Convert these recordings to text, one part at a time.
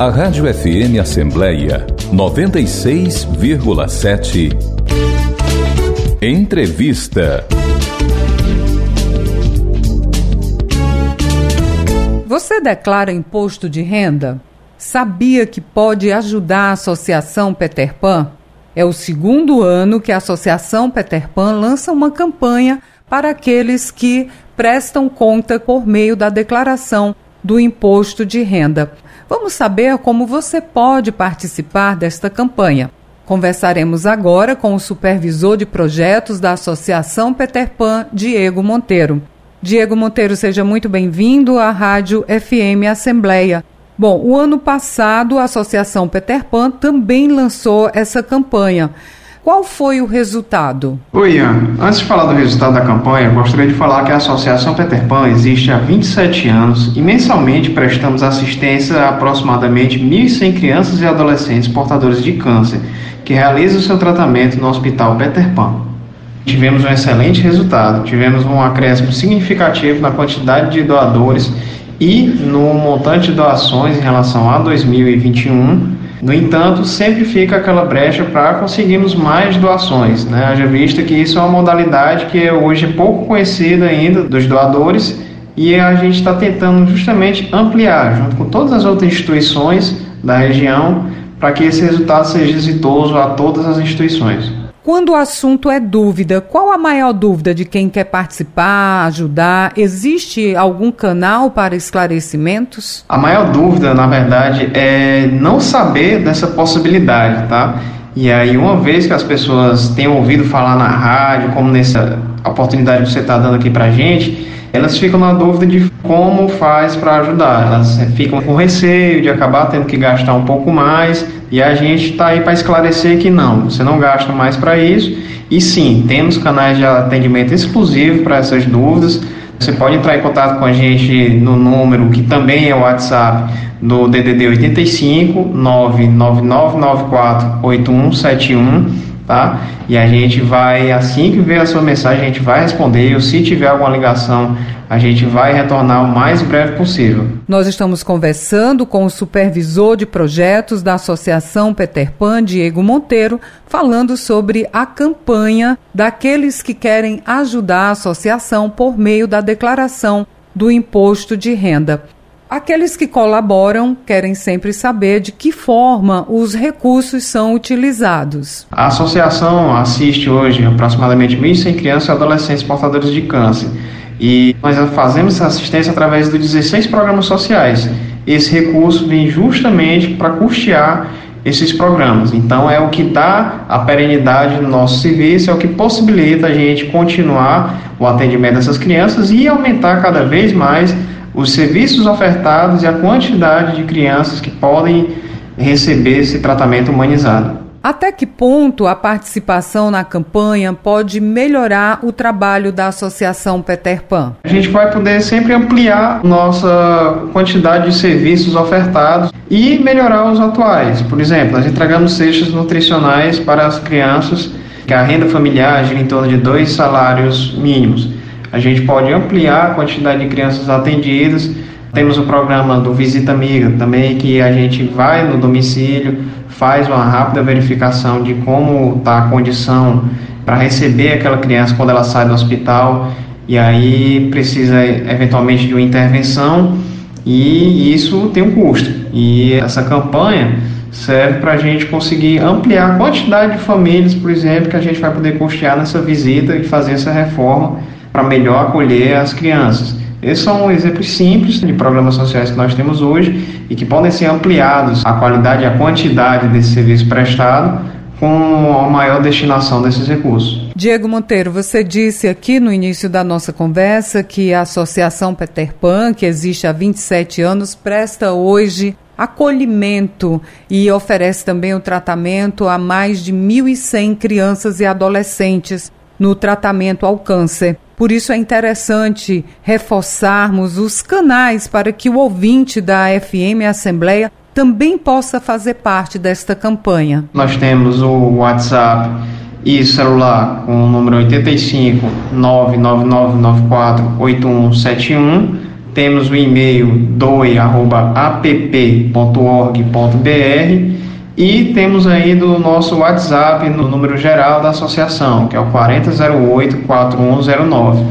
A Rádio FM Assembleia 96,7. Entrevista. Você declara imposto de renda? Sabia que pode ajudar a Associação Peter Pan? É o segundo ano que a Associação Peter Pan lança uma campanha para aqueles que prestam conta por meio da declaração do imposto de renda. Vamos saber como você pode participar desta campanha. Conversaremos agora com o supervisor de projetos da Associação Peter Pan, Diego Monteiro. Diego Monteiro, seja muito bem-vindo à Rádio FM Assembleia. Bom, o ano passado a Associação Peter Pan também lançou essa campanha. Qual foi o resultado? Oi, Ian. Antes de falar do resultado da campanha, gostaria de falar que a Associação Peter Pan existe há 27 anos e mensalmente prestamos assistência a aproximadamente 1.100 crianças e adolescentes portadores de câncer que realizam seu tratamento no Hospital Peter Pan tivemos um excelente resultado, tivemos um acréscimo significativo na quantidade de doadores e no montante de doações em relação a 2021. No entanto, sempre fica aquela brecha para conseguirmos mais doações, né? Haja vista que isso é uma modalidade que hoje é pouco conhecida ainda dos doadores e a gente está tentando justamente ampliar, junto com todas as outras instituições da região, para que esse resultado seja exitoso a todas as instituições. Quando o assunto é dúvida, qual a maior dúvida de quem quer participar, ajudar? Existe algum canal para esclarecimentos? A maior dúvida, na verdade, é não saber dessa possibilidade, tá? E aí, uma vez que as pessoas tenham ouvido falar na rádio, como nessa oportunidade que você está dando aqui para gente, elas ficam na dúvida de como faz para ajudar. Elas ficam com receio de acabar tendo que gastar um pouco mais e a gente está aí para esclarecer que não, você não gasta mais para isso. E sim, temos canais de atendimento exclusivo para essas dúvidas. Você pode entrar em contato com a gente no número que também é o WhatsApp do DDD 85 99994 8171 tá? E a gente vai, assim que ver a sua mensagem, a gente vai responder. Ou se tiver alguma ligação, a gente vai retornar o mais breve possível. Nós estamos conversando com o supervisor de projetos da Associação Peter Pan, Diego Monteiro, falando sobre a campanha daqueles que querem ajudar a associação por meio da declaração do imposto de renda. Aqueles que colaboram querem sempre saber de que forma os recursos são utilizados. A associação assiste hoje aproximadamente 1.100 crianças e adolescentes portadores de câncer. E nós fazemos essa assistência através dos 16 programas sociais. Esse recurso vem justamente para custear esses programas. Então, é o que dá a perenidade no nosso serviço, é o que possibilita a gente continuar o atendimento dessas crianças e aumentar cada vez mais os serviços ofertados e a quantidade de crianças que podem receber esse tratamento humanizado. Até que ponto a participação na campanha pode melhorar o trabalho da Associação Peter Pan? A gente vai poder sempre ampliar nossa quantidade de serviços ofertados e melhorar os atuais. Por exemplo, nós entregamos cestas nutricionais para as crianças que a renda familiar gira em torno de dois salários mínimos a gente pode ampliar a quantidade de crianças atendidas. Temos o programa do Visita Amiga também, que a gente vai no domicílio, faz uma rápida verificação de como está a condição para receber aquela criança quando ela sai do hospital e aí precisa eventualmente de uma intervenção e isso tem um custo. E essa campanha serve para a gente conseguir ampliar a quantidade de famílias, por exemplo, que a gente vai poder custear nessa visita e fazer essa reforma para melhor acolher as crianças. Esses são exemplos simples de programas sociais que nós temos hoje e que podem ser ampliados a qualidade e a quantidade desse serviço prestado com a maior destinação desses recursos. Diego Monteiro, você disse aqui no início da nossa conversa que a Associação Peter Pan, que existe há 27 anos, presta hoje acolhimento e oferece também o tratamento a mais de 1.100 crianças e adolescentes no tratamento ao câncer. Por isso é interessante reforçarmos os canais para que o ouvinte da FM Assembleia também possa fazer parte desta campanha. Nós temos o WhatsApp e celular com o número 85 99994 8171 temos o e-mail doi@app.org.br e temos aí do nosso WhatsApp no número geral da associação, que é o 4008 4109.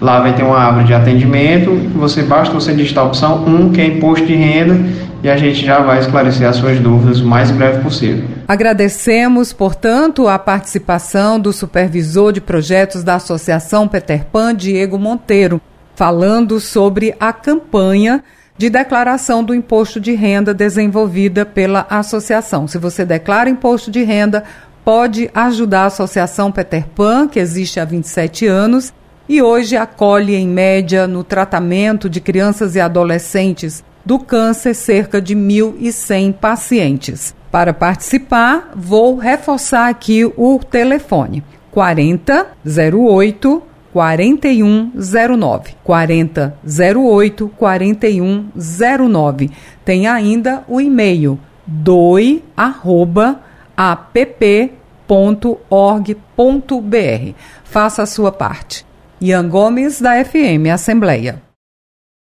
Lá vai ter uma árvore de atendimento, você basta você digitar a opção 1, que é imposto de renda, e a gente já vai esclarecer as suas dúvidas o mais breve possível. Agradecemos, portanto, a participação do supervisor de projetos da Associação Peter Pan, Diego Monteiro, falando sobre a campanha de declaração do imposto de renda desenvolvida pela associação. Se você declara imposto de renda, pode ajudar a Associação Peter Pan, que existe há 27 anos e hoje acolhe, em média, no tratamento de crianças e adolescentes do câncer, cerca de 1.100 pacientes. Para participar, vou reforçar aqui o telefone: 4008 4109. 4008 4109. Tem ainda o e-mail doi@app.org.br. Faça a sua parte. Ian Gomes, da FM Assembleia.